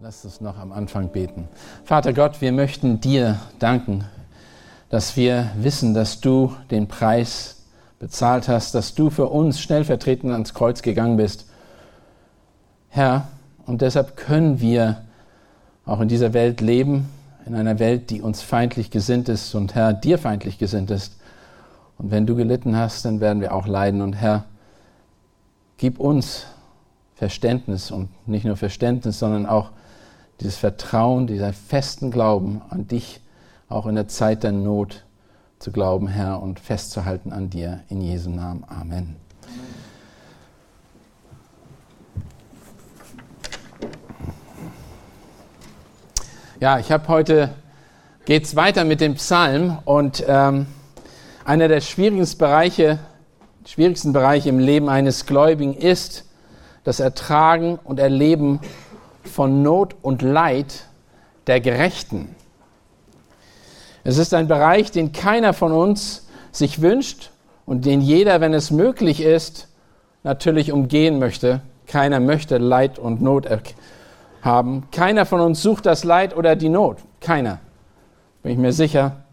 Lass uns noch am Anfang beten. Vater Gott, wir möchten dir danken, dass wir wissen, dass du den Preis bezahlt hast, dass du für uns stellvertretend ans Kreuz gegangen bist. Herr, und deshalb können wir auch in dieser Welt leben, in einer Welt, die uns feindlich gesinnt ist und Herr, dir feindlich gesinnt ist. Und wenn du gelitten hast, dann werden wir auch leiden. Und Herr, gib uns Verständnis und nicht nur Verständnis, sondern auch dieses Vertrauen, dieser festen Glauben an dich, auch in der Zeit der Not zu glauben, Herr, und festzuhalten an dir. In Jesu Namen. Amen. Ja, ich habe heute, geht es weiter mit dem Psalm und ähm, einer der schwierigsten Bereiche, schwierigsten Bereiche im Leben eines Gläubigen ist das Ertragen und Erleben von Not und Leid der Gerechten. Es ist ein Bereich, den keiner von uns sich wünscht und den jeder, wenn es möglich ist, natürlich umgehen möchte. Keiner möchte Leid und Not haben. Keiner von uns sucht das Leid oder die Not. Keiner. Bin ich mir sicher.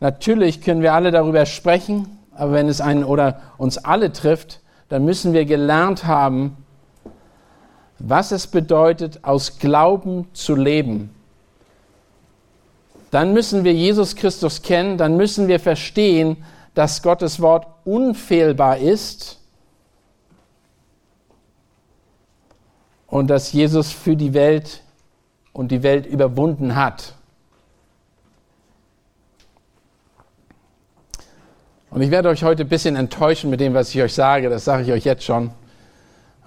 Natürlich können wir alle darüber sprechen, aber wenn es einen oder uns alle trifft, dann müssen wir gelernt haben, was es bedeutet, aus Glauben zu leben. Dann müssen wir Jesus Christus kennen, dann müssen wir verstehen, dass Gottes Wort unfehlbar ist und dass Jesus für die Welt und die Welt überwunden hat. Und ich werde euch heute ein bisschen enttäuschen mit dem, was ich euch sage, das sage ich euch jetzt schon.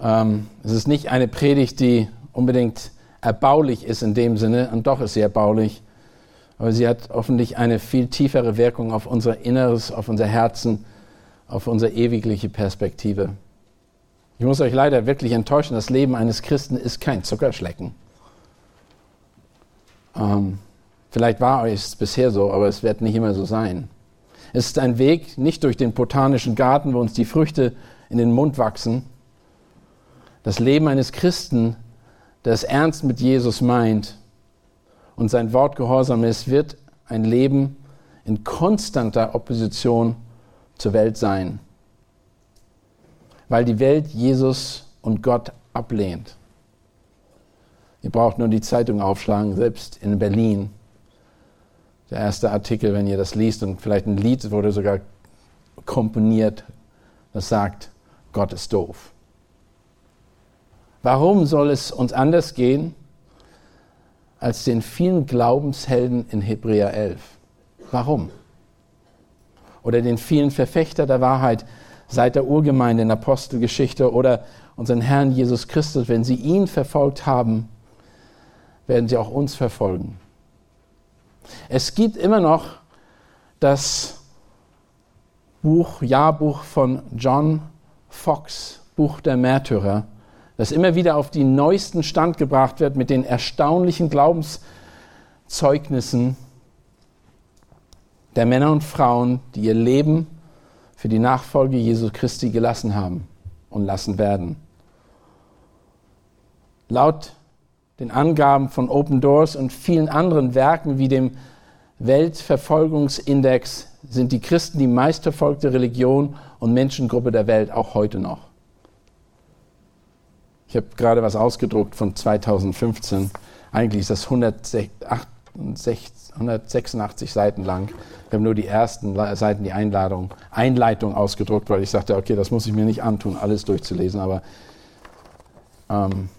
Ähm, es ist nicht eine Predigt, die unbedingt erbaulich ist in dem Sinne, und doch ist sie erbaulich, aber sie hat hoffentlich eine viel tiefere Wirkung auf unser Inneres, auf unser Herzen, auf unsere ewigliche Perspektive. Ich muss euch leider wirklich enttäuschen, das Leben eines Christen ist kein Zuckerschlecken. Ähm, vielleicht war es bisher so, aber es wird nicht immer so sein. Es ist ein Weg nicht durch den botanischen Garten, wo uns die Früchte in den Mund wachsen, das Leben eines Christen, der es ernst mit Jesus meint und sein Wort gehorsam ist, wird ein Leben in konstanter Opposition zur Welt sein, weil die Welt Jesus und Gott ablehnt. Ihr braucht nur die Zeitung aufschlagen, selbst in Berlin. Der erste Artikel, wenn ihr das liest, und vielleicht ein Lied wurde sogar komponiert, das sagt, Gott ist doof. Warum soll es uns anders gehen als den vielen Glaubenshelden in Hebräer 11? Warum? Oder den vielen Verfechter der Wahrheit seit der Urgemeinde in Apostelgeschichte oder unseren Herrn Jesus Christus, wenn sie ihn verfolgt haben, werden sie auch uns verfolgen. Es gibt immer noch das Buch, Jahrbuch von John Fox, Buch der Märtyrer, das immer wieder auf den neuesten Stand gebracht wird mit den erstaunlichen Glaubenszeugnissen der Männer und Frauen, die ihr Leben für die Nachfolge Jesu Christi gelassen haben und lassen werden. Laut den Angaben von Open Doors und vielen anderen Werken wie dem Weltverfolgungsindex sind die Christen die meistverfolgte Religion und Menschengruppe der Welt auch heute noch. Ich habe gerade was ausgedruckt von 2015. Eigentlich ist das 186 Seiten lang. Ich habe nur die ersten Seiten, die Einladung, Einleitung ausgedruckt, weil ich sagte, okay, das muss ich mir nicht antun, alles durchzulesen, aber ähm,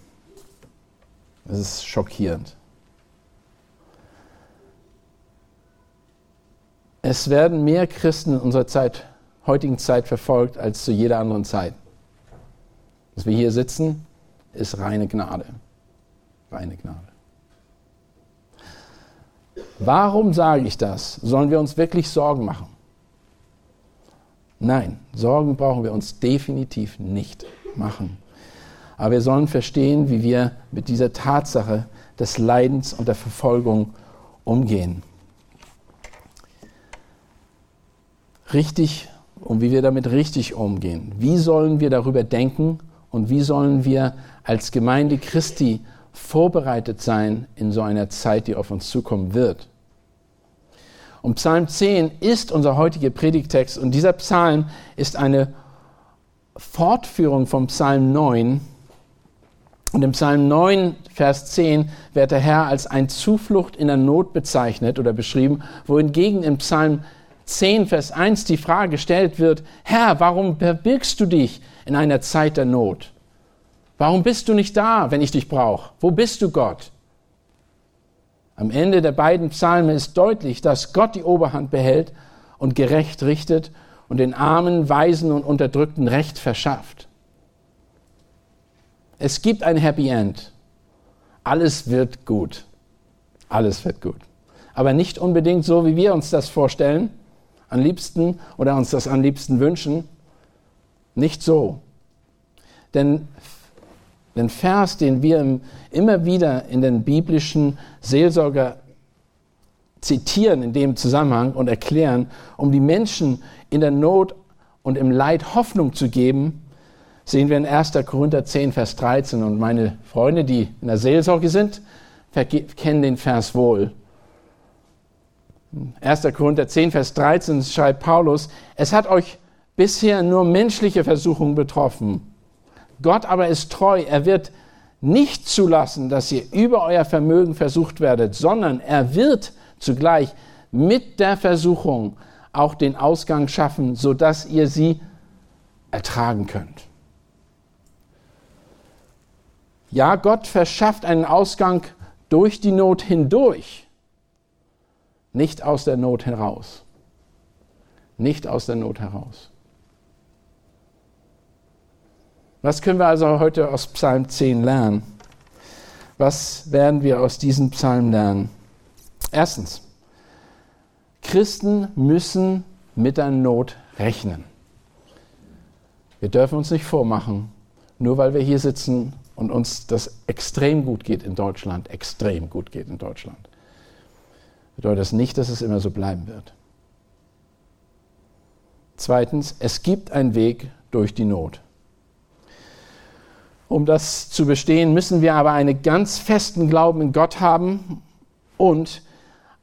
es ist schockierend. Es werden mehr Christen in unserer Zeit, heutigen Zeit verfolgt als zu jeder anderen Zeit. Dass wir hier sitzen, ist reine Gnade. Reine Gnade. Warum sage ich das? Sollen wir uns wirklich Sorgen machen? Nein, Sorgen brauchen wir uns definitiv nicht machen. Aber wir sollen verstehen, wie wir mit dieser Tatsache des Leidens und der Verfolgung umgehen. Richtig und wie wir damit richtig umgehen. Wie sollen wir darüber denken und wie sollen wir als Gemeinde Christi vorbereitet sein in so einer Zeit, die auf uns zukommen wird. Und Psalm 10 ist unser heutiger Predigtext und dieser Psalm ist eine Fortführung vom Psalm 9. Und im Psalm 9, Vers 10 wird der Herr als ein Zuflucht in der Not bezeichnet oder beschrieben, wohingegen im Psalm 10, Vers 1 die Frage gestellt wird, Herr, warum verbirgst du dich in einer Zeit der Not? Warum bist du nicht da, wenn ich dich brauche? Wo bist du, Gott? Am Ende der beiden Psalme ist deutlich, dass Gott die Oberhand behält und gerecht richtet und den Armen, Weisen und Unterdrückten Recht verschafft. Es gibt ein Happy End. Alles wird gut. Alles wird gut. Aber nicht unbedingt so, wie wir uns das vorstellen, am liebsten oder uns das am liebsten wünschen. Nicht so. Denn den Vers, den wir immer wieder in den biblischen Seelsorger zitieren in dem Zusammenhang und erklären, um die Menschen in der Not und im Leid Hoffnung zu geben, sehen wir in 1. Korinther 10, Vers 13. Und meine Freunde, die in der Seelsorge sind, kennen den Vers wohl. 1. Korinther 10, Vers 13 schreibt Paulus, es hat euch bisher nur menschliche Versuchungen betroffen. Gott aber ist treu, er wird nicht zulassen, dass ihr über euer Vermögen versucht werdet, sondern er wird zugleich mit der Versuchung auch den Ausgang schaffen, sodass ihr sie ertragen könnt. Ja, Gott verschafft einen Ausgang durch die Not hindurch, nicht aus der Not heraus. Nicht aus der Not heraus. Was können wir also heute aus Psalm 10 lernen? Was werden wir aus diesem Psalm lernen? Erstens, Christen müssen mit der Not rechnen. Wir dürfen uns nicht vormachen, nur weil wir hier sitzen und uns das extrem gut geht in Deutschland, extrem gut geht in Deutschland, bedeutet das nicht, dass es immer so bleiben wird. Zweitens, es gibt einen Weg durch die Not. Um das zu bestehen, müssen wir aber einen ganz festen Glauben in Gott haben und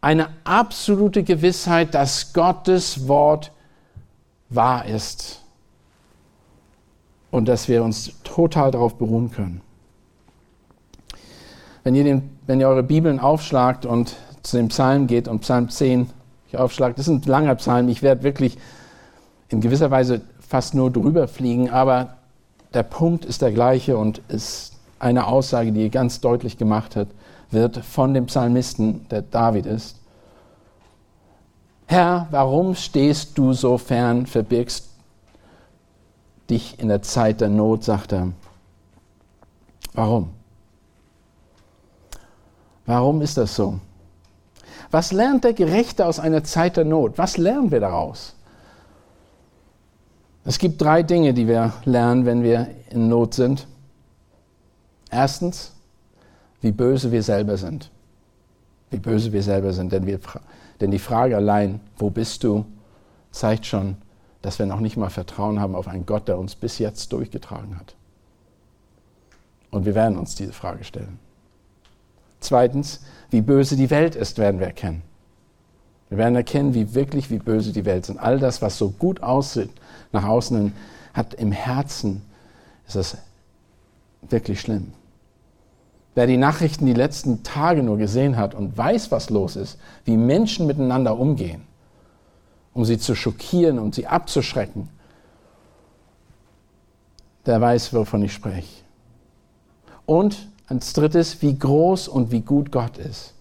eine absolute Gewissheit, dass Gottes Wort wahr ist und dass wir uns total darauf beruhen können. Wenn ihr, den, wenn ihr eure Bibeln aufschlagt und zu dem Psalm geht und Psalm 10 aufschlagt, das ist ein langer Psalm, ich werde wirklich in gewisser Weise fast nur drüber fliegen, aber der Punkt ist der gleiche und ist eine Aussage, die ganz deutlich gemacht hat, wird von dem Psalmisten, der David ist. Herr, warum stehst du so fern, verbirgst dich in der Zeit der Not, sagt er. Warum? Warum ist das so? Was lernt der Gerechte aus einer Zeit der Not? Was lernen wir daraus? Es gibt drei Dinge, die wir lernen, wenn wir in Not sind. Erstens, wie böse wir selber sind. Wie böse wir selber sind. Denn, wir, denn die Frage allein, wo bist du, zeigt schon, dass wir noch nicht mal Vertrauen haben auf einen Gott, der uns bis jetzt durchgetragen hat. Und wir werden uns diese Frage stellen. Zweitens, wie böse die Welt ist, werden wir erkennen. Wir werden erkennen, wie wirklich, wie böse die Welt ist. Und all das, was so gut aussieht nach außen, hat im Herzen, ist das wirklich schlimm. Wer die Nachrichten die letzten Tage nur gesehen hat und weiß, was los ist, wie Menschen miteinander umgehen, um sie zu schockieren und sie abzuschrecken, der weiß, wovon ich spreche. Und als drittes, wie groß und wie gut Gott ist.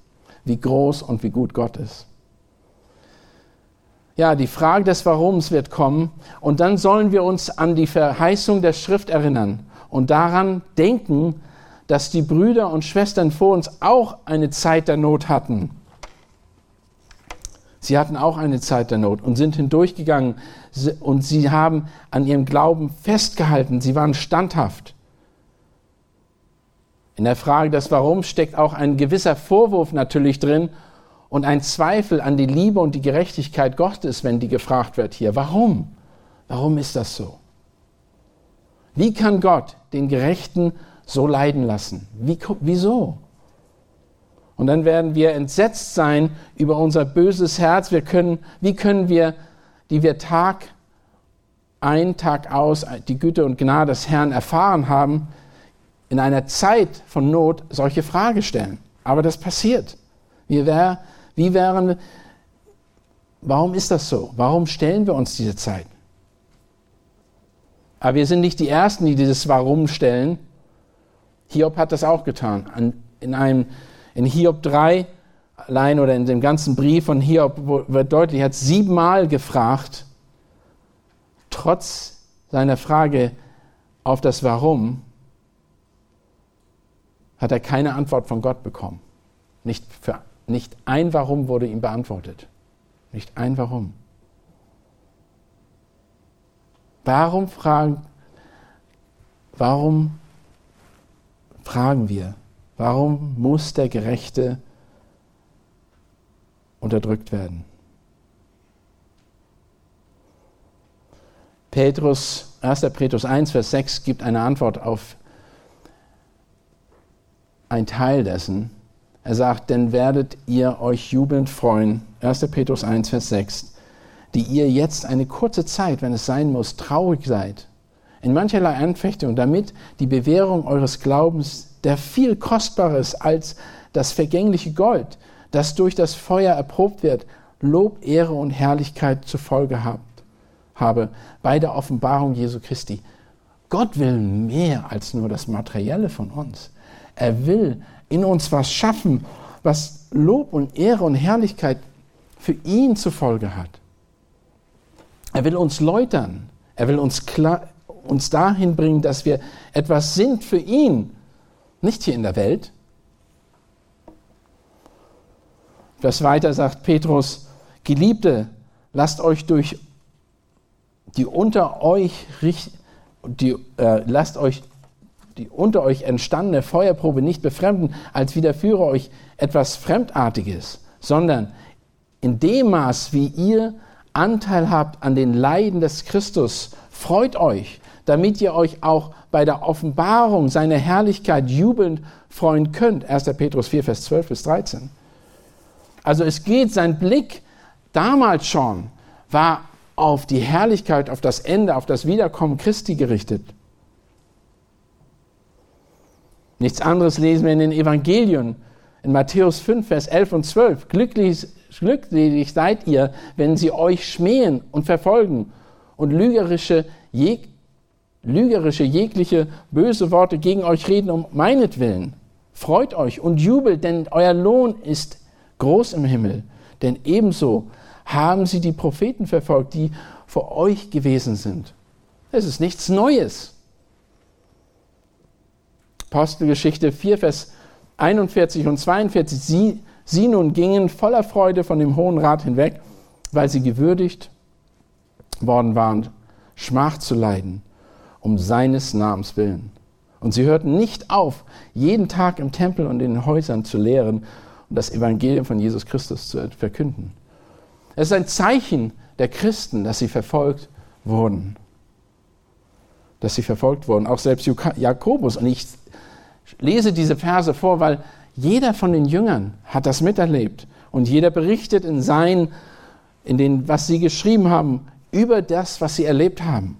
Wie groß und wie gut Gott ist. Ja, die Frage des Warums wird kommen und dann sollen wir uns an die Verheißung der Schrift erinnern und daran denken, dass die Brüder und Schwestern vor uns auch eine Zeit der Not hatten. Sie hatten auch eine Zeit der Not und sind hindurchgegangen und sie haben an ihrem Glauben festgehalten. Sie waren standhaft. In der Frage des Warums steckt auch ein gewisser Vorwurf natürlich drin und ein Zweifel an die Liebe und die Gerechtigkeit Gottes, wenn die gefragt wird hier. Warum? Warum ist das so? Wie kann Gott den Gerechten so leiden lassen? Wie, wieso? Und dann werden wir entsetzt sein über unser böses Herz. Wir können, wie können wir, die wir Tag ein, Tag aus die Güte und Gnade des Herrn erfahren haben, in einer Zeit von Not solche Frage stellen? Aber das passiert. Wie, wär, wie wären, warum ist das so? Warum stellen wir uns diese Zeit? Aber wir sind nicht die Ersten, die dieses Warum stellen. Hiob hat das auch getan. In, einem, in Hiob 3 allein oder in dem ganzen Brief von Hiob wird deutlich, er hat siebenmal gefragt, trotz seiner Frage auf das Warum, hat er keine Antwort von Gott bekommen. Nicht, für, nicht ein Warum wurde ihm beantwortet. Nicht ein Warum. Warum fragen, warum fragen wir, warum muss der Gerechte unterdrückt werden? Petrus, 1. Petrus 1, Vers 6 gibt eine Antwort auf ein Teil dessen. Er sagt, denn werdet ihr euch jubelnd freuen, 1. Petrus 1, Vers 6, die ihr jetzt eine kurze Zeit, wenn es sein muss, traurig seid, in mancherlei Anfechtung, damit die Bewährung eures Glaubens, der viel kostbarer ist als das vergängliche Gold, das durch das Feuer erprobt wird, Lob, Ehre und Herrlichkeit zur Folge habt, habe bei der Offenbarung Jesu Christi. Gott will mehr als nur das Materielle von uns. Er will in uns was schaffen, was Lob und Ehre und Herrlichkeit für ihn zur Folge hat. Er will uns läutern. Er will uns, klar, uns dahin bringen, dass wir etwas sind für ihn. Nicht hier in der Welt. Was weiter sagt Petrus, Geliebte, lasst euch durch die unter euch, die, äh, lasst euch die unter euch entstandene Feuerprobe nicht befremden, als widerführe euch etwas Fremdartiges, sondern in dem Maß, wie ihr Anteil habt an den Leiden des Christus, freut euch, damit ihr euch auch bei der Offenbarung seiner Herrlichkeit jubelnd freuen könnt. 1. Petrus 4, Vers 12 bis 13. Also es geht, sein Blick damals schon war auf die Herrlichkeit, auf das Ende, auf das Wiederkommen Christi gerichtet. Nichts anderes lesen wir in den Evangelien. In Matthäus 5, Vers 11 und 12. Glücklich, glücklich seid ihr, wenn sie euch schmähen und verfolgen und lügerische, jeg, lügerische jegliche böse Worte gegen euch reden um meinetwillen. Freut euch und jubelt, denn euer Lohn ist groß im Himmel. Denn ebenso haben sie die Propheten verfolgt, die vor euch gewesen sind. Es ist nichts Neues. Apostelgeschichte 4, Vers 41 und 42. Sie, sie nun gingen voller Freude von dem Hohen Rat hinweg, weil sie gewürdigt worden waren, Schmach zu leiden, um seines Namens willen. Und sie hörten nicht auf, jeden Tag im Tempel und in den Häusern zu lehren und das Evangelium von Jesus Christus zu verkünden. Es ist ein Zeichen der Christen, dass sie verfolgt wurden. Dass sie verfolgt wurden. Auch selbst Jakobus. Und ich lese diese Verse vor, weil jeder von den Jüngern hat das miterlebt und jeder berichtet in sein, in den, was sie geschrieben haben, über das, was sie erlebt haben.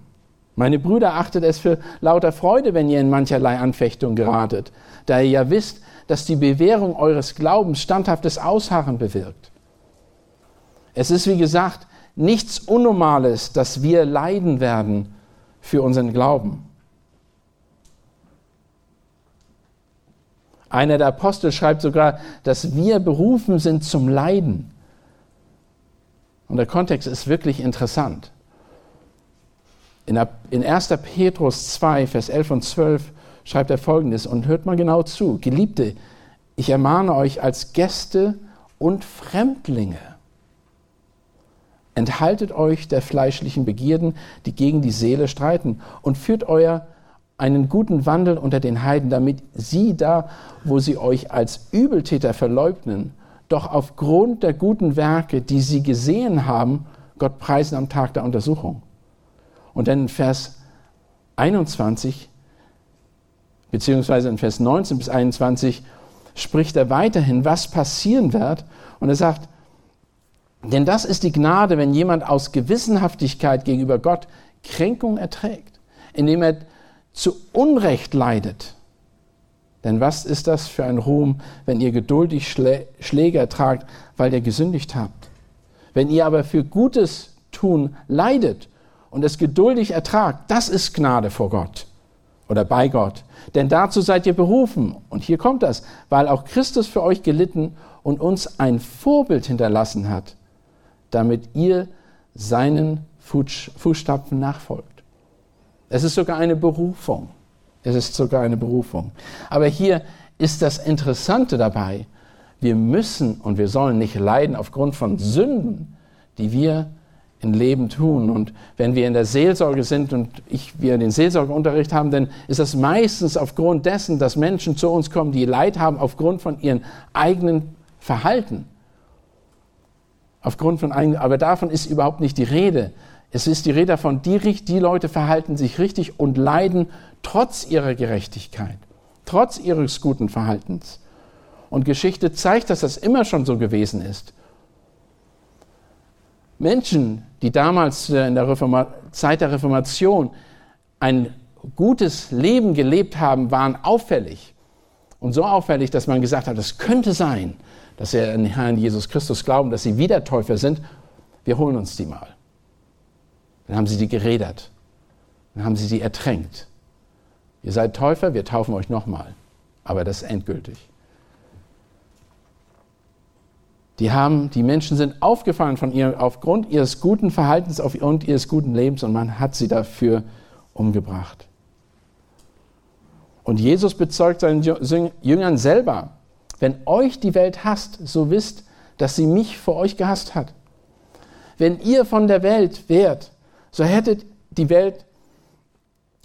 Meine Brüder, achtet es für lauter Freude, wenn ihr in mancherlei Anfechtung geratet, da ihr ja wisst, dass die Bewährung eures Glaubens standhaftes Ausharren bewirkt. Es ist, wie gesagt, nichts Unnormales, dass wir leiden werden für unseren Glauben. Einer der Apostel schreibt sogar, dass wir berufen sind zum Leiden. Und der Kontext ist wirklich interessant. In 1. Petrus 2, Vers 11 und 12 schreibt er folgendes und hört mal genau zu. Geliebte, ich ermahne euch als Gäste und Fremdlinge. Enthaltet euch der fleischlichen Begierden, die gegen die Seele streiten, und führt euer einen guten Wandel unter den Heiden, damit sie da, wo sie euch als Übeltäter verleugnen, doch aufgrund der guten Werke, die sie gesehen haben, Gott preisen am Tag der Untersuchung. Und dann in Vers 21, beziehungsweise in Vers 19 bis 21 spricht er weiterhin, was passieren wird. Und er sagt, denn das ist die Gnade, wenn jemand aus Gewissenhaftigkeit gegenüber Gott Kränkung erträgt, indem er zu Unrecht leidet. Denn was ist das für ein Ruhm, wenn ihr geduldig Schlä Schläge ertragt, weil ihr gesündigt habt? Wenn ihr aber für Gutes tun leidet und es geduldig ertragt, das ist Gnade vor Gott oder bei Gott. Denn dazu seid ihr berufen. Und hier kommt das, weil auch Christus für euch gelitten und uns ein Vorbild hinterlassen hat, damit ihr seinen Fußstapfen nachfolgt. Es ist sogar eine Berufung. Es ist sogar eine Berufung. Aber hier ist das Interessante dabei. Wir müssen und wir sollen nicht leiden aufgrund von Sünden, die wir im Leben tun. Und wenn wir in der Seelsorge sind und ich, wir den Seelsorgeunterricht haben, dann ist das meistens aufgrund dessen, dass Menschen zu uns kommen, die Leid haben aufgrund von ihrem eigenen Verhalten. Aufgrund von aber davon ist überhaupt nicht die Rede. Es ist die Rede davon, die, die Leute verhalten sich richtig und leiden trotz ihrer Gerechtigkeit, trotz ihres guten Verhaltens. Und Geschichte zeigt, dass das immer schon so gewesen ist. Menschen, die damals äh, in der Reforma Zeit der Reformation ein gutes Leben gelebt haben, waren auffällig. Und so auffällig, dass man gesagt hat, es könnte sein, dass sie an den Herrn Jesus Christus glauben, dass sie wieder Täufer sind. Wir holen uns die mal. Dann haben sie die gerädert. Dann haben sie sie ertränkt. Ihr seid Täufer, wir taufen euch nochmal. Aber das ist endgültig. Die, haben, die Menschen sind aufgefallen von ihr, aufgrund ihres guten Verhaltens aufgrund ihres guten Lebens und man hat sie dafür umgebracht. Und Jesus bezeugt seinen Jüngern selber, wenn euch die Welt hasst, so wisst, dass sie mich vor euch gehasst hat. Wenn ihr von der Welt wärt, so hättet die Welt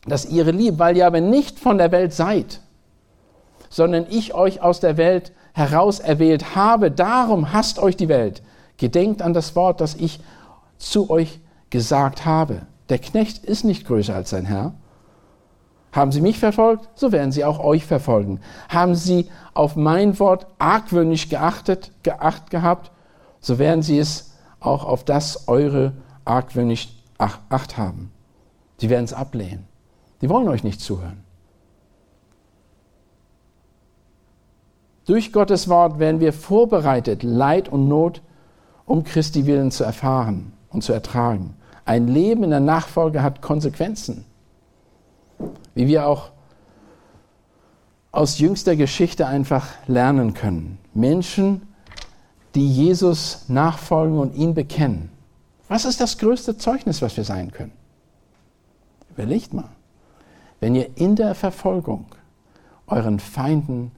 das ihre lieb, weil ihr aber nicht von der Welt seid, sondern ich euch aus der Welt herauserwählt habe. Darum hasst euch die Welt. Gedenkt an das Wort, das ich zu euch gesagt habe. Der Knecht ist nicht größer als sein Herr. Haben sie mich verfolgt, so werden sie auch euch verfolgen. Haben sie auf mein Wort argwöhnisch geachtet, geacht gehabt, so werden sie es auch auf das eure argwöhnisch Acht haben. Sie werden es ablehnen. Die wollen euch nicht zuhören. Durch Gottes Wort werden wir vorbereitet, Leid und Not, um Christi willen zu erfahren und zu ertragen. Ein Leben in der Nachfolge hat Konsequenzen. Wie wir auch aus jüngster Geschichte einfach lernen können. Menschen, die Jesus nachfolgen und ihn bekennen. Was ist das größte Zeugnis, was wir sein können? Überlegt mal. Wenn ihr in der Verfolgung euren Feinden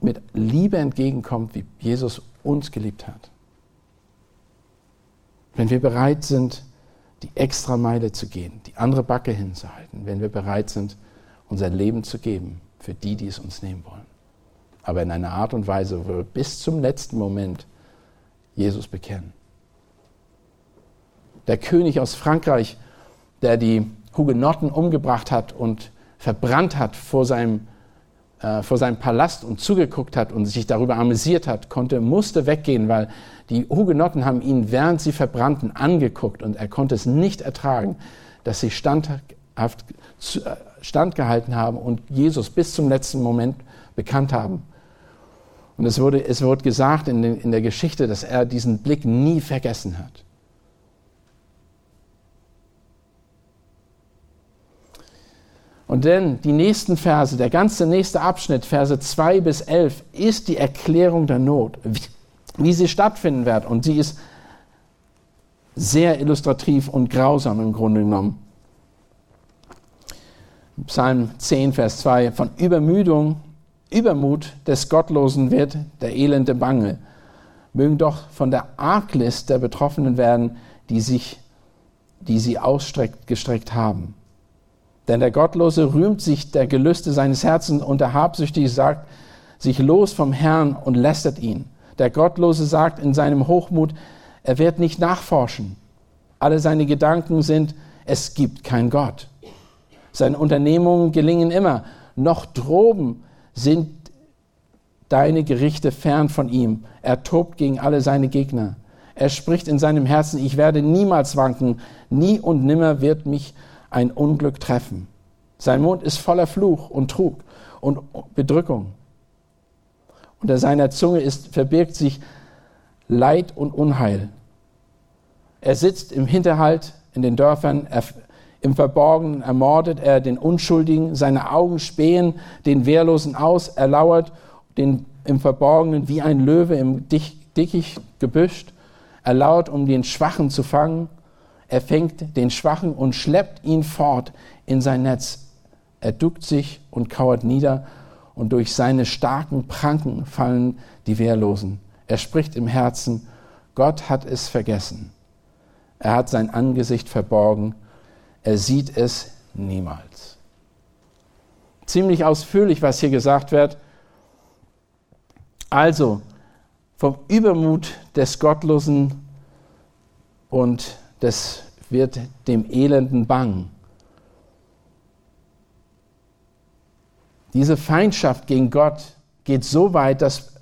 mit Liebe entgegenkommt, wie Jesus uns geliebt hat. Wenn wir bereit sind, die extra Meile zu gehen, die andere Backe hinzuhalten, wenn wir bereit sind, unser Leben zu geben für die, die es uns nehmen wollen. Aber in einer Art und Weise, wo wir bis zum letzten Moment Jesus bekennen. Der König aus Frankreich, der die Hugenotten umgebracht hat und verbrannt hat vor seinem äh, vor seinem Palast und zugeguckt hat und sich darüber amüsiert hat, konnte, musste weggehen, weil die Hugenotten haben ihn, während sie verbrannten, angeguckt und er konnte es nicht ertragen, dass sie standhaft äh, standgehalten haben und Jesus bis zum letzten Moment bekannt haben. Und es wurde, es wurde gesagt in, den, in der Geschichte, dass er diesen Blick nie vergessen hat. Und denn die nächsten Verse, der ganze nächste Abschnitt, Verse 2 bis 11, ist die Erklärung der Not, wie, wie sie stattfinden wird. Und sie ist sehr illustrativ und grausam im Grunde genommen. Psalm 10, Vers 2, von Übermüdung, Übermut des Gottlosen wird der Elende bange. Mögen doch von der Arglist der Betroffenen werden, die sich, die sie ausstreckt, gestreckt haben. Denn der Gottlose rühmt sich der Gelüste seines Herzens und der Habsüchtige sagt sich los vom Herrn und lästert ihn. Der Gottlose sagt in seinem Hochmut, er wird nicht nachforschen. Alle seine Gedanken sind, es gibt kein Gott. Seine Unternehmungen gelingen immer. Noch droben sind deine Gerichte fern von ihm. Er tobt gegen alle seine Gegner. Er spricht in seinem Herzen, ich werde niemals wanken, nie und nimmer wird mich ein Unglück treffen. Sein Mund ist voller Fluch und Trug und Bedrückung. Unter seiner Zunge ist, verbirgt sich Leid und Unheil. Er sitzt im Hinterhalt in den Dörfern, er, im Verborgenen ermordet er den Unschuldigen, seine Augen spähen den Wehrlosen aus, er lauert den, im Verborgenen wie ein Löwe im Dickicht gebüscht, er lauert, um den Schwachen zu fangen, er fängt den Schwachen und schleppt ihn fort in sein Netz. Er duckt sich und kauert nieder, und durch seine starken Pranken fallen die Wehrlosen. Er spricht im Herzen, Gott hat es vergessen. Er hat sein Angesicht verborgen. Er sieht es niemals. Ziemlich ausführlich, was hier gesagt wird. Also, vom Übermut des Gottlosen und des wird dem Elenden bang. Diese Feindschaft gegen Gott geht so weit, dass,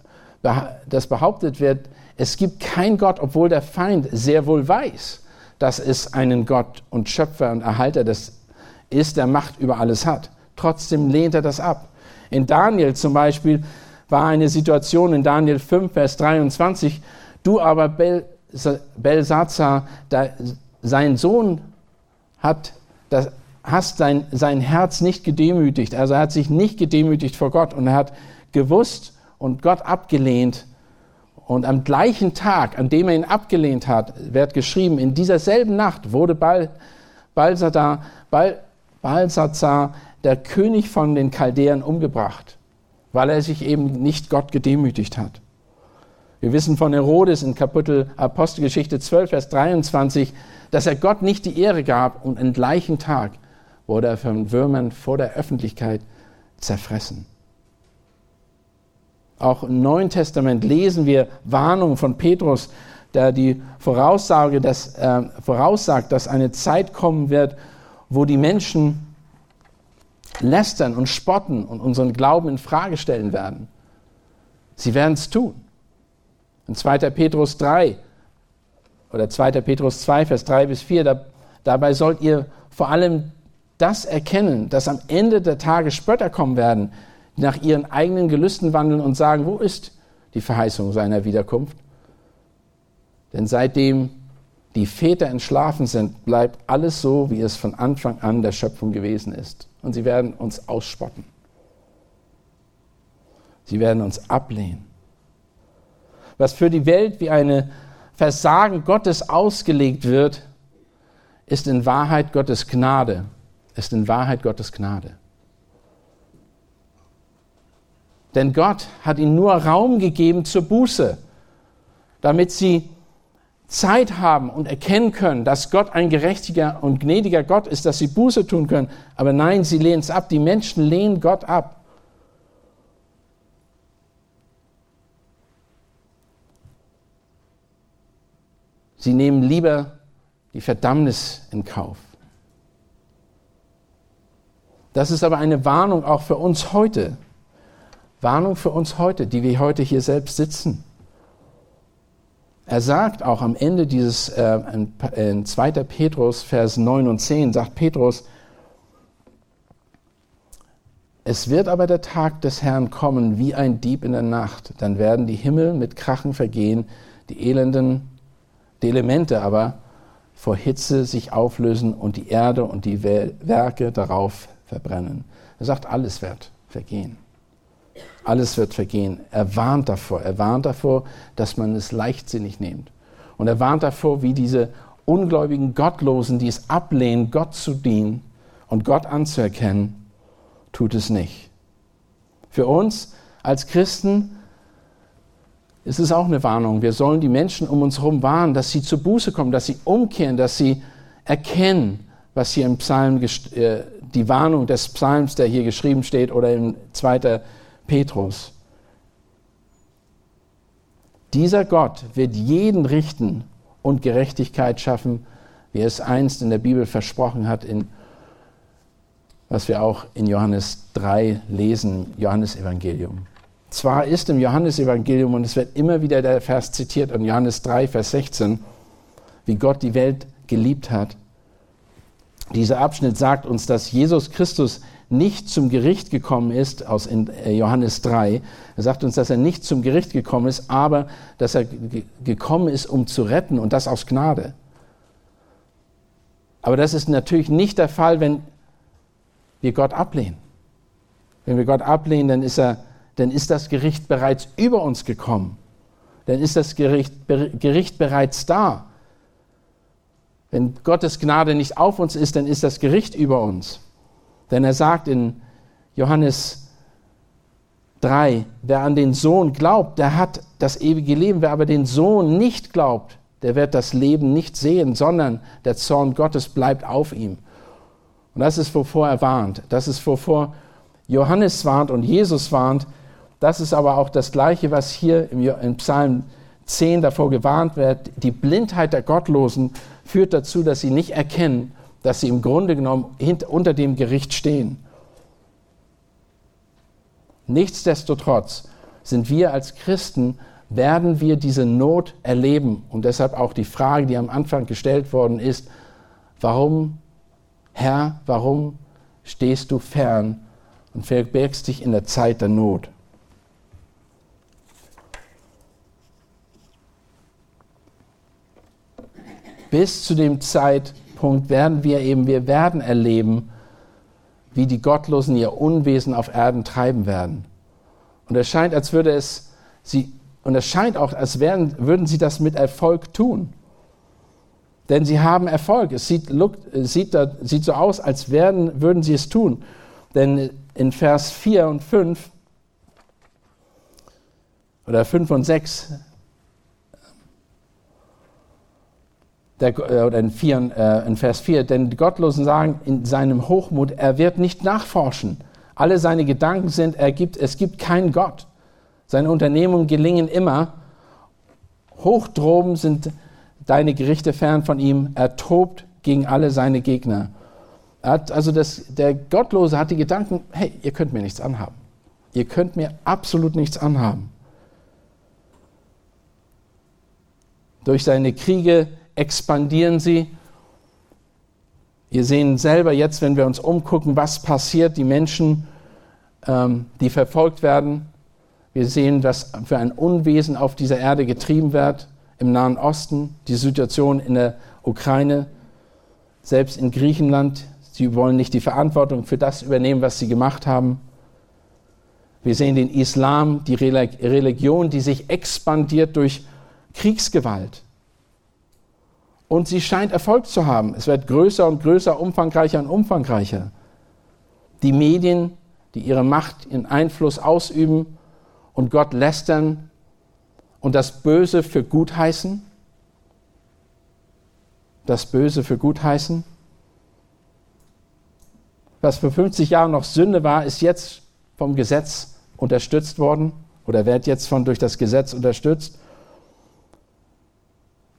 behauptet wird, es gibt keinen Gott, obwohl der Feind sehr wohl weiß, dass es einen Gott und Schöpfer und Erhalter des ist, der Macht über alles hat. Trotzdem lehnt er das ab. In Daniel zum Beispiel war eine Situation in Daniel 5, Vers 23, du aber Belsazar, sein Sohn hat das, hast sein, sein Herz nicht gedemütigt. Also er hat sich nicht gedemütigt vor Gott und er hat gewusst und Gott abgelehnt. Und am gleichen Tag, an dem er ihn abgelehnt hat, wird geschrieben, in dieser selben Nacht wurde Bal, Balsazar, Bal, Balsazar, der König von den Chaldäern, umgebracht, weil er sich eben nicht Gott gedemütigt hat. Wir wissen von Herodes in Kapitel Apostelgeschichte 12, Vers 23, dass er Gott nicht die Ehre gab und am gleichen Tag wurde er von Würmern vor der Öffentlichkeit zerfressen. Auch im Neuen Testament lesen wir Warnungen von Petrus, der die Voraussage, dass, äh, voraussagt, dass eine Zeit kommen wird, wo die Menschen lästern und spotten und unseren Glauben in Frage stellen werden. Sie werden es tun. In 2. Petrus 3 oder 2. Petrus 2, Vers 3 bis 4, da, dabei sollt ihr vor allem das erkennen, dass am Ende der Tage Spötter kommen werden, die nach ihren eigenen Gelüsten wandeln und sagen, wo ist die Verheißung seiner Wiederkunft? Denn seitdem die Väter entschlafen sind, bleibt alles so, wie es von Anfang an der Schöpfung gewesen ist. Und sie werden uns ausspotten. Sie werden uns ablehnen. Was für die Welt wie eine Versagen Gottes ausgelegt wird, ist in Wahrheit Gottes Gnade ist in Wahrheit Gottes Gnade. Denn Gott hat ihnen nur Raum gegeben zur Buße, damit sie Zeit haben und erkennen können, dass Gott ein gerechtiger und gnädiger Gott ist, dass sie Buße tun können. Aber nein, sie lehnen es ab. Die Menschen lehnen Gott ab. Sie nehmen lieber die Verdammnis in Kauf. Das ist aber eine Warnung auch für uns heute. Warnung für uns heute, die wir heute hier selbst sitzen. Er sagt auch am Ende dieses, äh, in 2. Petrus, Vers 9 und 10, sagt Petrus, es wird aber der Tag des Herrn kommen wie ein Dieb in der Nacht. Dann werden die Himmel mit Krachen vergehen, die elenden, die Elemente aber vor Hitze sich auflösen und die Erde und die Werke darauf verbrennen. Er sagt, alles wird vergehen. Alles wird vergehen. Er warnt davor. Er warnt davor, dass man es leichtsinnig nimmt. Und er warnt davor, wie diese ungläubigen Gottlosen, die es ablehnen, Gott zu dienen und Gott anzuerkennen, tut es nicht. Für uns als Christen ist es auch eine Warnung. Wir sollen die Menschen um uns herum warnen, dass sie zur Buße kommen, dass sie umkehren, dass sie erkennen, was hier im Psalm äh, die Warnung des Psalms, der hier geschrieben steht, oder im 2. Petrus. Dieser Gott wird jeden richten und Gerechtigkeit schaffen, wie er es einst in der Bibel versprochen hat in was wir auch in Johannes 3 lesen, Johannes Evangelium. Zwar ist im Johannesevangelium, und es wird immer wieder der Vers zitiert, in Johannes 3, Vers 16, wie Gott die Welt geliebt hat. Dieser Abschnitt sagt uns, dass Jesus Christus nicht zum Gericht gekommen ist, aus äh, Johannes 3. Er sagt uns, dass er nicht zum Gericht gekommen ist, aber dass er gekommen ist, um zu retten und das aus Gnade. Aber das ist natürlich nicht der Fall, wenn wir Gott ablehnen. Wenn wir Gott ablehnen, dann ist er dann ist das Gericht bereits über uns gekommen. Dann ist das Gericht, Gericht bereits da. Wenn Gottes Gnade nicht auf uns ist, dann ist das Gericht über uns. Denn er sagt in Johannes 3, wer an den Sohn glaubt, der hat das ewige Leben. Wer aber den Sohn nicht glaubt, der wird das Leben nicht sehen, sondern der Zorn Gottes bleibt auf ihm. Und das ist, wovor er warnt. Das ist, wovor Johannes warnt und Jesus warnt, das ist aber auch das Gleiche, was hier im Psalm 10 davor gewarnt wird. Die Blindheit der Gottlosen führt dazu, dass sie nicht erkennen, dass sie im Grunde genommen unter dem Gericht stehen. Nichtsdestotrotz sind wir als Christen, werden wir diese Not erleben. Und deshalb auch die Frage, die am Anfang gestellt worden ist, warum, Herr, warum stehst du fern und verbergst dich in der Zeit der Not? Bis zu dem Zeitpunkt werden wir eben, wir werden erleben, wie die Gottlosen ihr Unwesen auf Erden treiben werden. Und es scheint, als würde es sie, und es scheint auch, als wären, würden sie das mit Erfolg tun. Denn sie haben Erfolg. Es sieht, look, sieht, sieht so aus, als werden, würden sie es tun. Denn in Vers 4 und 5 oder 5 und 6 der, äh, oder in, 4, äh, in Vers 4, denn die Gottlosen sagen in seinem Hochmut, er wird nicht nachforschen. Alle seine Gedanken sind, er gibt, es gibt keinen Gott. Seine Unternehmungen gelingen immer. Hochdroben sind deine Gerichte fern von ihm. Er tobt gegen alle seine Gegner. also das, der Gottlose hat die Gedanken, hey, ihr könnt mir nichts anhaben. Ihr könnt mir absolut nichts anhaben. Durch seine Kriege expandieren sie. Wir sehen selber jetzt, wenn wir uns umgucken, was passiert, die Menschen, ähm, die verfolgt werden. Wir sehen, was für ein Unwesen auf dieser Erde getrieben wird im Nahen Osten, die Situation in der Ukraine, selbst in Griechenland. Sie wollen nicht die Verantwortung für das übernehmen, was sie gemacht haben. Wir sehen den Islam, die Religion, die sich expandiert durch Kriegsgewalt. Und sie scheint Erfolg zu haben. Es wird größer und größer, umfangreicher und umfangreicher. Die Medien, die ihre Macht, ihren Einfluss ausüben und Gott lästern und das Böse für gut heißen. Das Böse für gut heißen. Was vor 50 Jahren noch Sünde war, ist jetzt vom Gesetz unterstützt worden oder wird jetzt von durch das Gesetz unterstützt.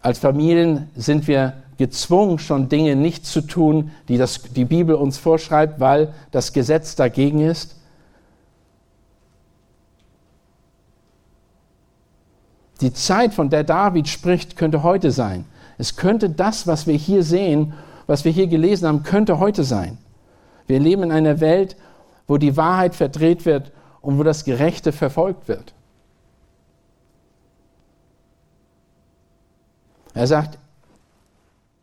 Als Familien sind wir gezwungen, schon Dinge nicht zu tun, die das, die Bibel uns vorschreibt, weil das Gesetz dagegen ist. Die Zeit, von der David spricht, könnte heute sein. Es könnte das, was wir hier sehen, was wir hier gelesen haben, könnte heute sein. Wir leben in einer Welt, wo die Wahrheit verdreht wird und wo das Gerechte verfolgt wird. Er sagt,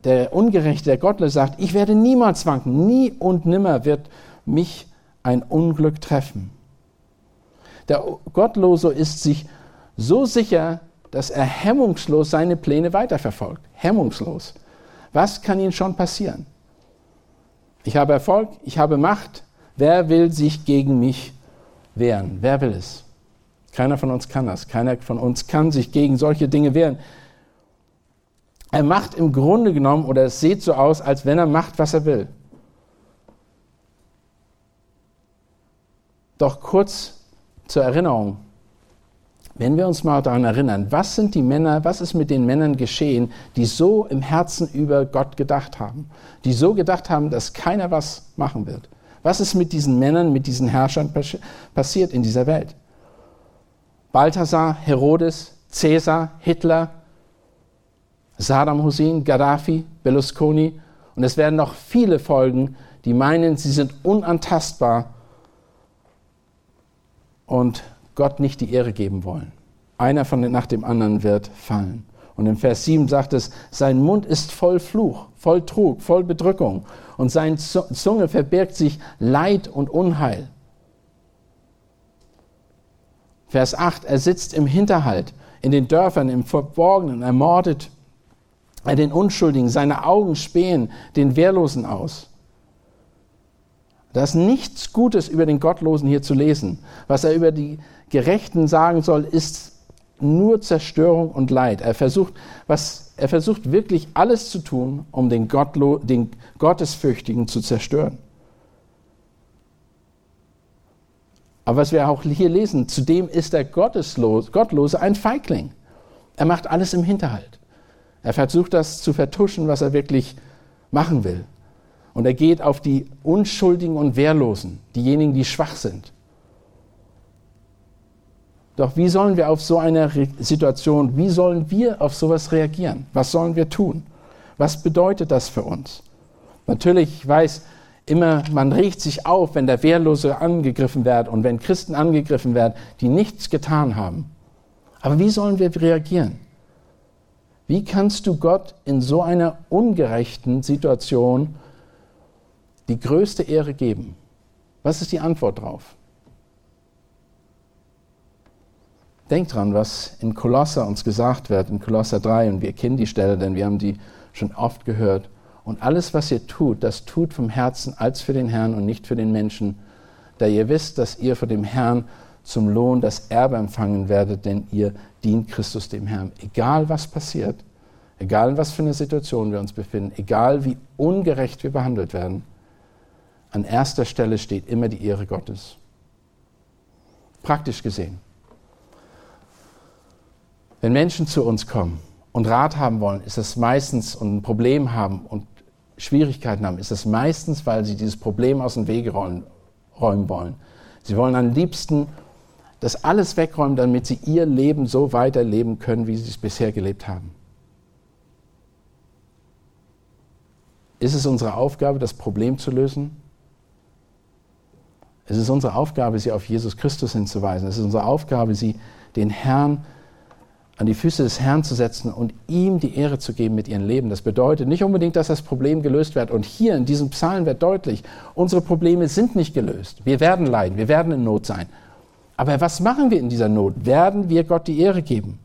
der Ungerechte, der Gottlose sagt, ich werde niemals wanken, nie und nimmer wird mich ein Unglück treffen. Der Gottlose ist sich so sicher, dass er hemmungslos seine Pläne weiterverfolgt. Hemmungslos. Was kann ihm schon passieren? Ich habe Erfolg, ich habe Macht. Wer will sich gegen mich wehren? Wer will es? Keiner von uns kann das. Keiner von uns kann sich gegen solche Dinge wehren. Er macht im Grunde genommen, oder es sieht so aus, als wenn er macht, was er will. Doch kurz zur Erinnerung. Wenn wir uns mal daran erinnern, was sind die Männer, was ist mit den Männern geschehen, die so im Herzen über Gott gedacht haben, die so gedacht haben, dass keiner was machen wird. Was ist mit diesen Männern, mit diesen Herrschern passiert in dieser Welt? Balthasar, Herodes, Caesar, Hitler, Saddam Hussein, Gaddafi, Berlusconi und es werden noch viele folgen, die meinen, sie sind unantastbar und Gott nicht die Ehre geben wollen. Einer von den, nach dem anderen wird fallen. Und im Vers 7 sagt es, sein Mund ist voll Fluch, voll Trug, voll Bedrückung und seine Zunge verbirgt sich Leid und Unheil. Vers 8, er sitzt im Hinterhalt, in den Dörfern, im Verborgenen, ermordet er den Unschuldigen, seine Augen spähen den Wehrlosen aus. Da ist nichts Gutes über den Gottlosen hier zu lesen. Was er über die Gerechten sagen soll, ist nur Zerstörung und Leid. Er versucht, was, er versucht wirklich alles zu tun, um den, Gottlo, den Gottesfürchtigen zu zerstören. Aber was wir auch hier lesen, zudem ist der Gottlose ein Feigling. Er macht alles im Hinterhalt. Er versucht das zu vertuschen, was er wirklich machen will. Und er geht auf die Unschuldigen und Wehrlosen, diejenigen, die schwach sind. Doch wie sollen wir auf so eine Situation, wie sollen wir auf sowas reagieren? Was sollen wir tun? Was bedeutet das für uns? Natürlich, ich weiß immer, man regt sich auf, wenn der Wehrlose angegriffen wird und wenn Christen angegriffen werden, die nichts getan haben. Aber wie sollen wir reagieren? Wie kannst du Gott in so einer ungerechten Situation die größte Ehre geben? Was ist die Antwort darauf? Denkt dran, was in Kolosser uns gesagt wird, in Kolosser 3, und wir kennen die Stelle, denn wir haben die schon oft gehört. Und alles, was ihr tut, das tut vom Herzen als für den Herrn und nicht für den Menschen, da ihr wisst, dass ihr vor dem Herrn zum Lohn das Erbe empfangen werdet, denn ihr dient Christus dem Herrn. Egal was passiert, egal in was für einer Situation wir uns befinden, egal wie ungerecht wir behandelt werden, an erster Stelle steht immer die Ehre Gottes. Praktisch gesehen. Wenn Menschen zu uns kommen und Rat haben wollen, ist das meistens und ein Problem haben und Schwierigkeiten haben, ist das meistens, weil sie dieses Problem aus dem Weg räumen, räumen wollen. Sie wollen am liebsten das alles wegräumen, damit sie ihr Leben so weiterleben können, wie sie es bisher gelebt haben. Ist es unsere Aufgabe, das Problem zu lösen? Es ist unsere Aufgabe, sie auf Jesus Christus hinzuweisen. Es ist unsere Aufgabe, sie den Herrn an die Füße des Herrn zu setzen und ihm die Ehre zu geben mit ihrem Leben. Das bedeutet nicht unbedingt, dass das Problem gelöst wird. Und hier in diesem Psalm wird deutlich, unsere Probleme sind nicht gelöst. Wir werden leiden, wir werden in Not sein. Aber was machen wir in dieser Not? Werden wir Gott die Ehre geben?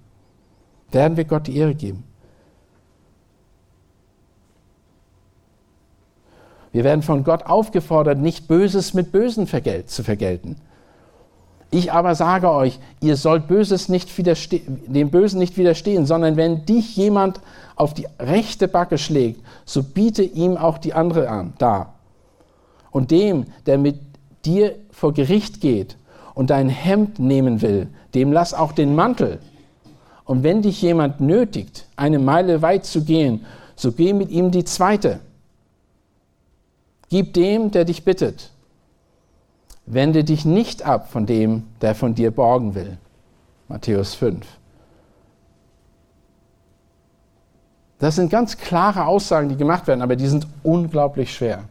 Werden wir Gott die Ehre geben? Wir werden von Gott aufgefordert, nicht Böses mit Bösen zu vergelten. Ich aber sage euch, ihr sollt Böses nicht dem Bösen nicht widerstehen, sondern wenn dich jemand auf die rechte Backe schlägt, so biete ihm auch die andere an, da. Und dem, der mit dir vor Gericht geht und dein Hemd nehmen will, dem lass auch den Mantel. Und wenn dich jemand nötigt, eine Meile weit zu gehen, so geh mit ihm die zweite. Gib dem, der dich bittet. Wende dich nicht ab von dem, der von dir borgen will. Matthäus 5. Das sind ganz klare Aussagen, die gemacht werden, aber die sind unglaublich schwer.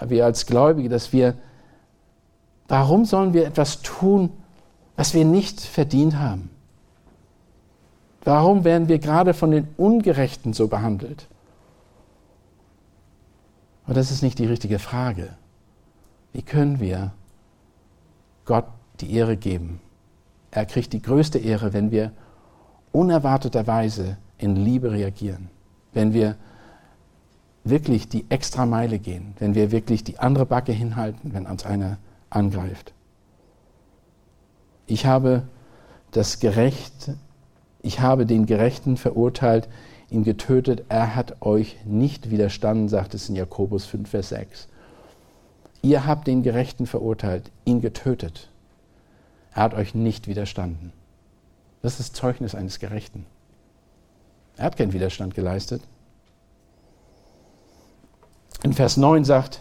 Wir als Gläubige, dass wir, warum sollen wir etwas tun, was wir nicht verdient haben? Warum werden wir gerade von den Ungerechten so behandelt? Aber das ist nicht die richtige Frage. Wie können wir Gott die Ehre geben? Er kriegt die größte Ehre, wenn wir unerwarteterweise in Liebe reagieren, wenn wir wirklich die extra Meile gehen, wenn wir wirklich die andere Backe hinhalten, wenn uns einer angreift. Ich habe das Gerecht, ich habe den Gerechten verurteilt, ihn getötet, er hat euch nicht widerstanden, sagt es in Jakobus 5, Vers 6. Ihr habt den Gerechten verurteilt, ihn getötet. Er hat euch nicht widerstanden. Das ist Zeugnis eines Gerechten. Er hat keinen Widerstand geleistet. In Vers 9 sagt,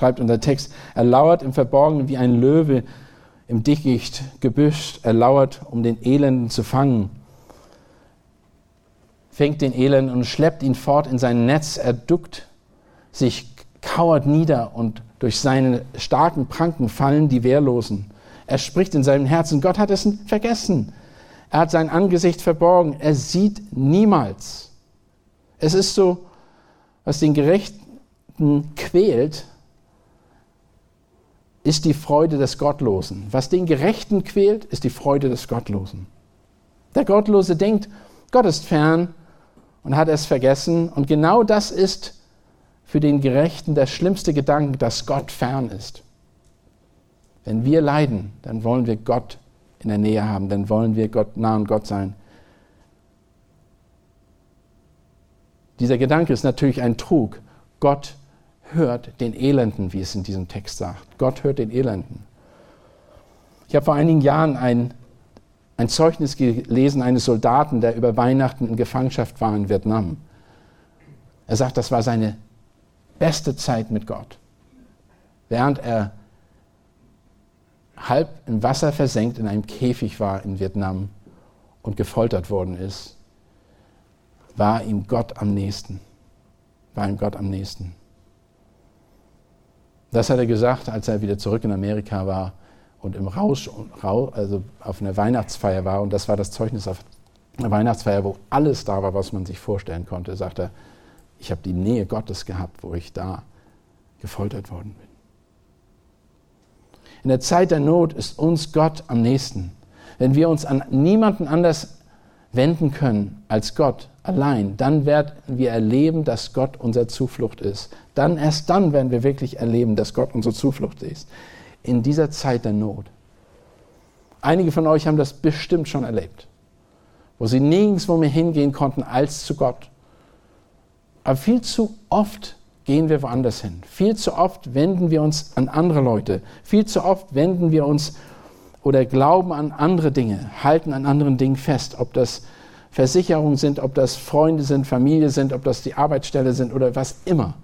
schreibt unser Text. Er lauert im Verborgenen wie ein Löwe im Dickicht gebüscht. Er lauert, um den Elenden zu fangen. Fängt den Elenden und schleppt ihn fort in sein Netz. Er duckt sich, kauert nieder und durch seine starken Pranken fallen die Wehrlosen. Er spricht in seinem Herzen, Gott hat es vergessen. Er hat sein Angesicht verborgen. Er sieht niemals. Es ist so, was den Gerechten quält, ist die Freude des Gottlosen. Was den Gerechten quält, ist die Freude des Gottlosen. Der Gottlose denkt, Gott ist fern und hat es vergessen. Und genau das ist für den Gerechten der schlimmste Gedanke, dass Gott fern ist. Wenn wir leiden, dann wollen wir Gott in der Nähe haben, dann wollen wir Gott nah an Gott sein. Dieser Gedanke ist natürlich ein Trug. Gott hört den Elenden, wie es in diesem Text sagt. Gott hört den Elenden. Ich habe vor einigen Jahren ein, ein Zeugnis gelesen eines Soldaten, der über Weihnachten in Gefangenschaft war in Vietnam. Er sagt, das war seine beste Zeit mit Gott. Während er halb im Wasser versenkt in einem Käfig war in Vietnam und gefoltert worden ist, war ihm Gott am nächsten. War ihm Gott am nächsten. Das hat er gesagt, als er wieder zurück in Amerika war und im Rausch, also auf einer Weihnachtsfeier war. Und das war das Zeugnis auf einer Weihnachtsfeier, wo alles da war, was man sich vorstellen konnte. Sagt er, ich habe die Nähe Gottes gehabt, wo ich da gefoltert worden bin. In der Zeit der Not ist uns Gott am nächsten. Wenn wir uns an niemanden anders wenden können als Gott allein, dann werden wir erleben, dass Gott unsere Zuflucht ist. Dann erst dann werden wir wirklich erleben, dass Gott unsere Zuflucht ist. In dieser Zeit der Not. Einige von euch haben das bestimmt schon erlebt, wo sie nirgendwo mehr hingehen konnten als zu Gott. Aber viel zu oft gehen wir woanders hin. Viel zu oft wenden wir uns an andere Leute. Viel zu oft wenden wir uns oder glauben an andere Dinge, halten an anderen Dingen fest, ob das Versicherungen sind, ob das Freunde sind, Familie sind, ob das die Arbeitsstelle sind oder was immer.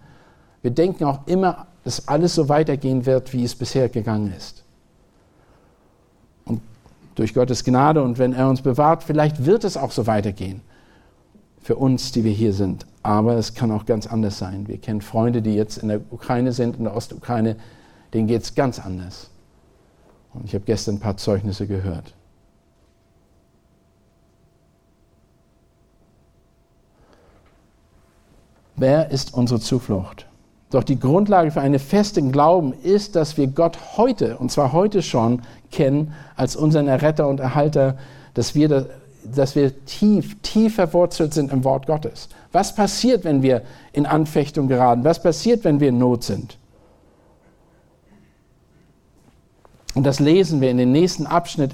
Wir denken auch immer, dass alles so weitergehen wird, wie es bisher gegangen ist. Und durch Gottes Gnade und wenn er uns bewahrt, vielleicht wird es auch so weitergehen für uns, die wir hier sind. Aber es kann auch ganz anders sein. Wir kennen Freunde, die jetzt in der Ukraine sind, in der Ostukraine, denen geht es ganz anders. Und ich habe gestern ein paar Zeugnisse gehört. Wer ist unsere Zuflucht? Doch die Grundlage für einen festen Glauben ist, dass wir Gott heute, und zwar heute schon, kennen als unseren Erretter und Erhalter, dass wir, dass wir tief, tief verwurzelt sind im Wort Gottes. Was passiert, wenn wir in Anfechtung geraten? Was passiert, wenn wir in Not sind? Und das lesen wir in den nächsten Abschnitt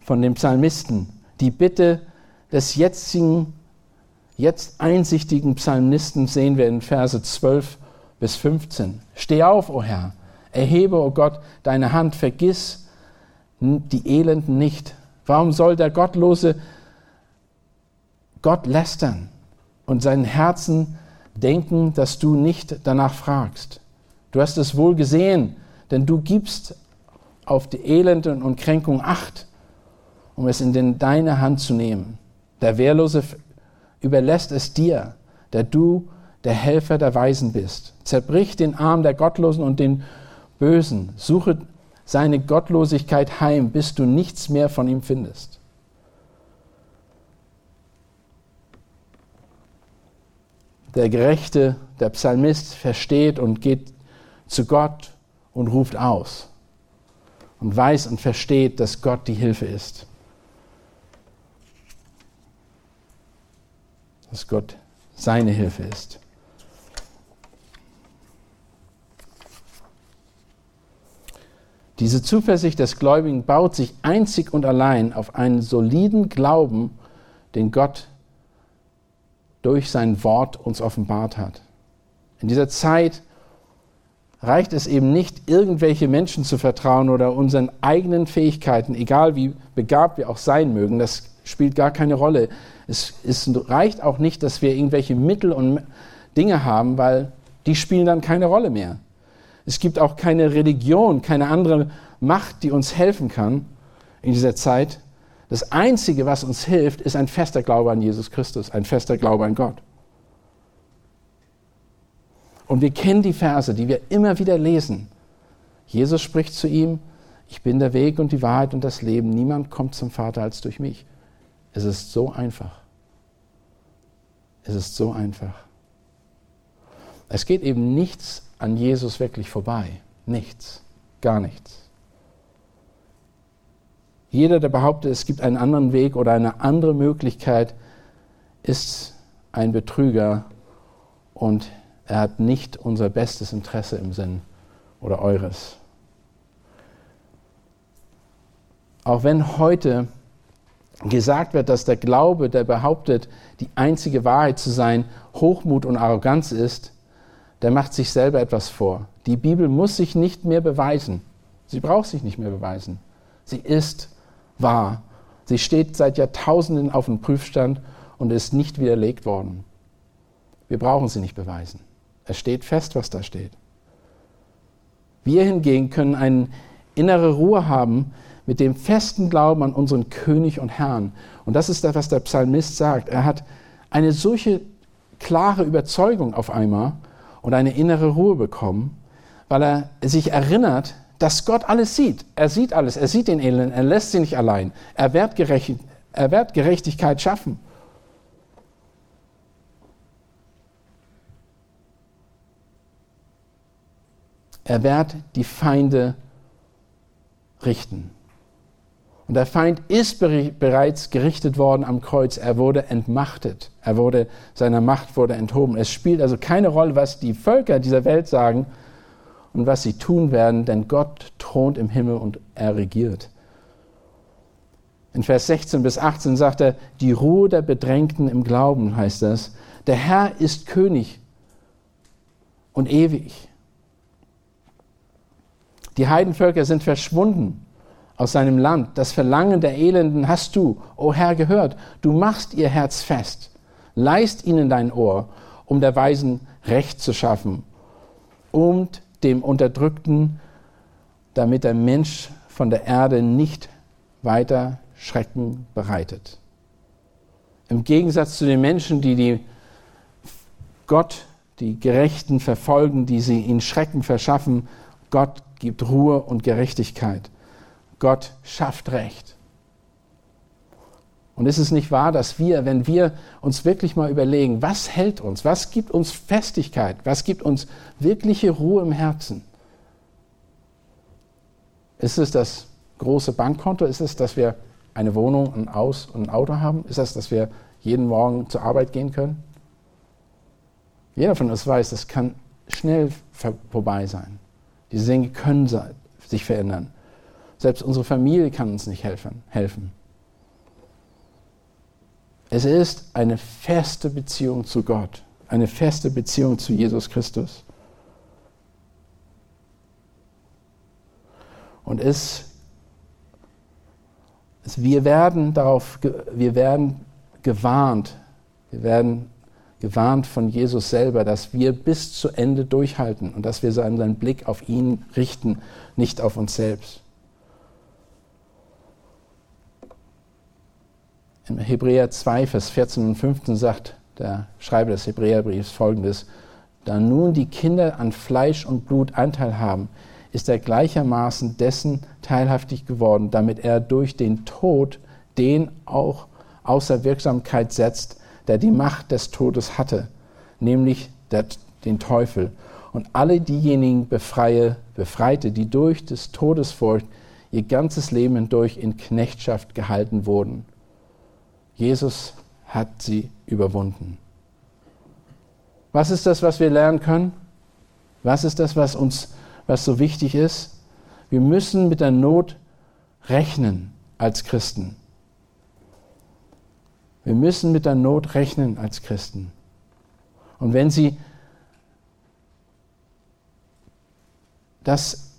von dem Psalmisten. Die Bitte des jetzigen, jetzt einsichtigen Psalmisten sehen wir in Verse 12 bis 15. Steh auf, o oh Herr, erhebe, o oh Gott, deine Hand, vergiss die Elenden nicht. Warum soll der Gottlose Gott lästern und seinen Herzen denken, dass du nicht danach fragst? Du hast es wohl gesehen, denn du gibst auf die Elenden und Kränkung acht, um es in den, deine Hand zu nehmen. Der Wehrlose überlässt es dir, der du der Helfer der Weisen bist. Zerbrich den Arm der Gottlosen und den Bösen. Suche seine Gottlosigkeit heim, bis du nichts mehr von ihm findest. Der Gerechte, der Psalmist versteht und geht zu Gott und ruft aus und weiß und versteht, dass Gott die Hilfe ist. Dass Gott seine Hilfe ist. Diese Zuversicht des Gläubigen baut sich einzig und allein auf einen soliden Glauben, den Gott durch sein Wort uns offenbart hat. In dieser Zeit reicht es eben nicht, irgendwelche Menschen zu vertrauen oder unseren eigenen Fähigkeiten, egal wie begabt wir auch sein mögen, das spielt gar keine Rolle. Es, es reicht auch nicht, dass wir irgendwelche Mittel und Dinge haben, weil die spielen dann keine Rolle mehr. Es gibt auch keine Religion, keine andere Macht, die uns helfen kann in dieser Zeit. Das Einzige, was uns hilft, ist ein fester Glaube an Jesus Christus, ein fester Glaube an Gott. Und wir kennen die Verse, die wir immer wieder lesen. Jesus spricht zu ihm, ich bin der Weg und die Wahrheit und das Leben. Niemand kommt zum Vater als durch mich. Es ist so einfach. Es ist so einfach. Es geht eben nichts an Jesus wirklich vorbei. Nichts. Gar nichts. Jeder, der behauptet, es gibt einen anderen Weg oder eine andere Möglichkeit, ist ein Betrüger und er hat nicht unser bestes Interesse im Sinn oder eures. Auch wenn heute gesagt wird, dass der Glaube, der behauptet, die einzige Wahrheit zu sein, Hochmut und Arroganz ist, der macht sich selber etwas vor. Die Bibel muss sich nicht mehr beweisen. Sie braucht sich nicht mehr beweisen. Sie ist wahr. Sie steht seit Jahrtausenden auf dem Prüfstand und ist nicht widerlegt worden. Wir brauchen sie nicht beweisen. Es steht fest, was da steht. Wir hingegen können eine innere Ruhe haben mit dem festen Glauben an unseren König und Herrn. Und das ist das, was der Psalmist sagt. Er hat eine solche klare Überzeugung auf einmal und eine innere Ruhe bekommen, weil er sich erinnert, dass Gott alles sieht. Er sieht alles, er sieht den Elend, er lässt sie nicht allein. Er er wird Gerechtigkeit schaffen. Er wird die Feinde richten. Und der Feind ist bereits gerichtet worden am Kreuz. Er wurde entmachtet. Er wurde, seiner Macht wurde enthoben. Es spielt also keine Rolle, was die Völker dieser Welt sagen und was sie tun werden, denn Gott thront im Himmel und er regiert. In Vers 16 bis 18 sagt er, die Ruhe der Bedrängten im Glauben heißt das. Der Herr ist König und ewig. Die Heidenvölker sind verschwunden aus seinem Land. Das Verlangen der Elenden hast du, o oh Herr, gehört. Du machst ihr Herz fest. Leist ihnen dein Ohr, um der Weisen Recht zu schaffen und dem Unterdrückten, damit der Mensch von der Erde nicht weiter Schrecken bereitet. Im Gegensatz zu den Menschen, die, die Gott, die Gerechten verfolgen, die sie ihnen Schrecken verschaffen, Gott gibt Ruhe und Gerechtigkeit. Gott schafft Recht. Und ist es nicht wahr, dass wir, wenn wir uns wirklich mal überlegen, was hält uns, was gibt uns Festigkeit, was gibt uns wirkliche Ruhe im Herzen? Ist es das große Bankkonto? Ist es, dass wir eine Wohnung, ein Haus und ein Auto haben? Ist es, dass wir jeden Morgen zur Arbeit gehen können? Jeder von uns weiß, das kann schnell vorbei sein. Diese Dinge können sich verändern. Selbst unsere Familie kann uns nicht helfen. helfen. Es ist eine feste Beziehung zu Gott, eine feste Beziehung zu Jesus Christus. Und es, es, wir werden darauf, wir werden gewarnt, wir werden gewarnt von Jesus selber, dass wir bis zu Ende durchhalten und dass wir seinen Blick auf ihn richten, nicht auf uns selbst. In Hebräer 2, Vers 14 und 15 sagt der Schreiber des Hebräerbriefs folgendes: Da nun die Kinder an Fleisch und Blut Anteil haben, ist er gleichermaßen dessen teilhaftig geworden, damit er durch den Tod den auch außer Wirksamkeit setzt, der die Macht des Todes hatte, nämlich der, den Teufel, und alle diejenigen befreie, befreite, die durch des Todesfurcht ihr ganzes Leben hindurch in Knechtschaft gehalten wurden. Jesus hat sie überwunden. Was ist das, was wir lernen können? Was ist das, was uns, was so wichtig ist? Wir müssen mit der Not rechnen als Christen. Wir müssen mit der Not rechnen als Christen. Und wenn Sie das,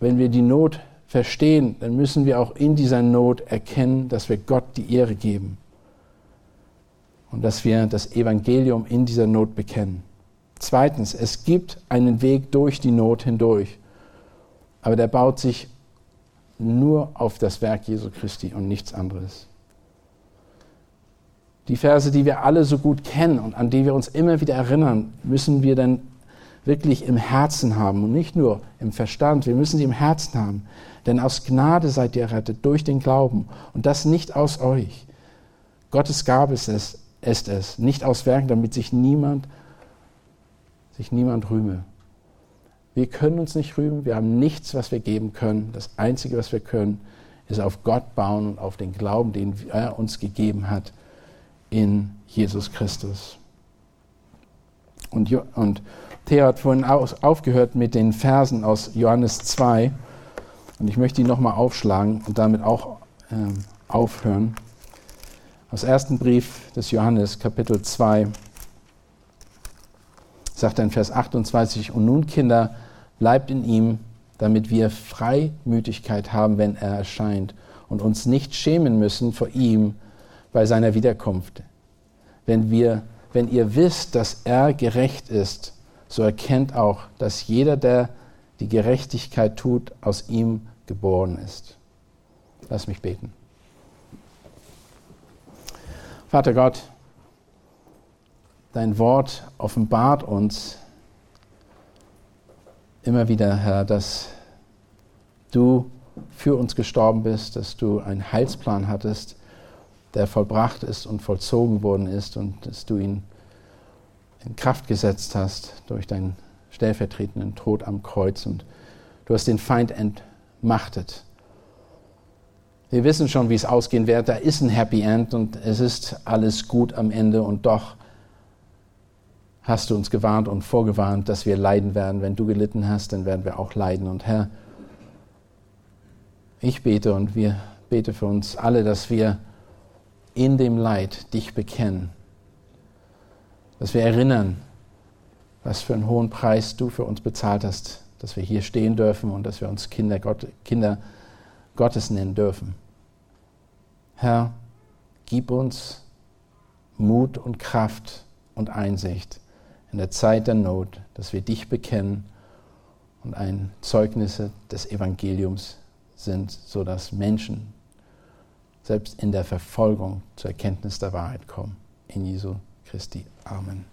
wenn wir die Not verstehen, dann müssen wir auch in dieser Not erkennen, dass wir Gott die Ehre geben und dass wir das Evangelium in dieser Not bekennen. Zweitens, es gibt einen Weg durch die Not hindurch, aber der baut sich nur auf das Werk Jesu Christi und nichts anderes. Die Verse, die wir alle so gut kennen und an die wir uns immer wieder erinnern, müssen wir dann wirklich im Herzen haben und nicht nur im Verstand. Wir müssen sie im Herzen haben. Denn aus Gnade seid ihr errettet durch den Glauben und das nicht aus euch. Gottes Gabe ist es, ist es nicht aus Werken, damit sich niemand, sich niemand rühme. Wir können uns nicht rühmen, wir haben nichts, was wir geben können. Das Einzige, was wir können, ist auf Gott bauen und auf den Glauben, den er uns gegeben hat in Jesus Christus. Und, und Theo hat vorhin aufgehört mit den Versen aus Johannes 2. Und ich möchte ihn nochmal aufschlagen und damit auch äh, aufhören. Aus ersten Brief des Johannes, Kapitel 2, sagt er in Vers 28, und nun Kinder, bleibt in ihm, damit wir Freimütigkeit haben, wenn er erscheint und uns nicht schämen müssen vor ihm bei seiner Wiederkunft. Wenn, wir, wenn ihr wisst, dass er gerecht ist, so erkennt auch, dass jeder, der die Gerechtigkeit tut, aus ihm geboren ist. Lass mich beten. Vater Gott, dein Wort offenbart uns immer wieder, Herr, dass du für uns gestorben bist, dass du einen Heilsplan hattest, der vollbracht ist und vollzogen worden ist und dass du ihn in Kraft gesetzt hast durch deinen stellvertretenden Tod am Kreuz und du hast den Feind entmachtet. Wir wissen schon, wie es ausgehen wird. Da ist ein Happy End und es ist alles gut am Ende und doch hast du uns gewarnt und vorgewarnt, dass wir leiden werden. Wenn du gelitten hast, dann werden wir auch leiden. Und Herr, ich bete und wir beten für uns alle, dass wir in dem Leid dich bekennen. Dass wir erinnern, was für einen hohen Preis du für uns bezahlt hast, dass wir hier stehen dürfen und dass wir uns Kinder, Gott, Kinder Gottes nennen dürfen. Herr, gib uns Mut und Kraft und Einsicht in der Zeit der Not, dass wir dich bekennen und ein Zeugnisse des Evangeliums sind, sodass Menschen selbst in der Verfolgung zur Erkenntnis der Wahrheit kommen. In Jesu Christi. Amen.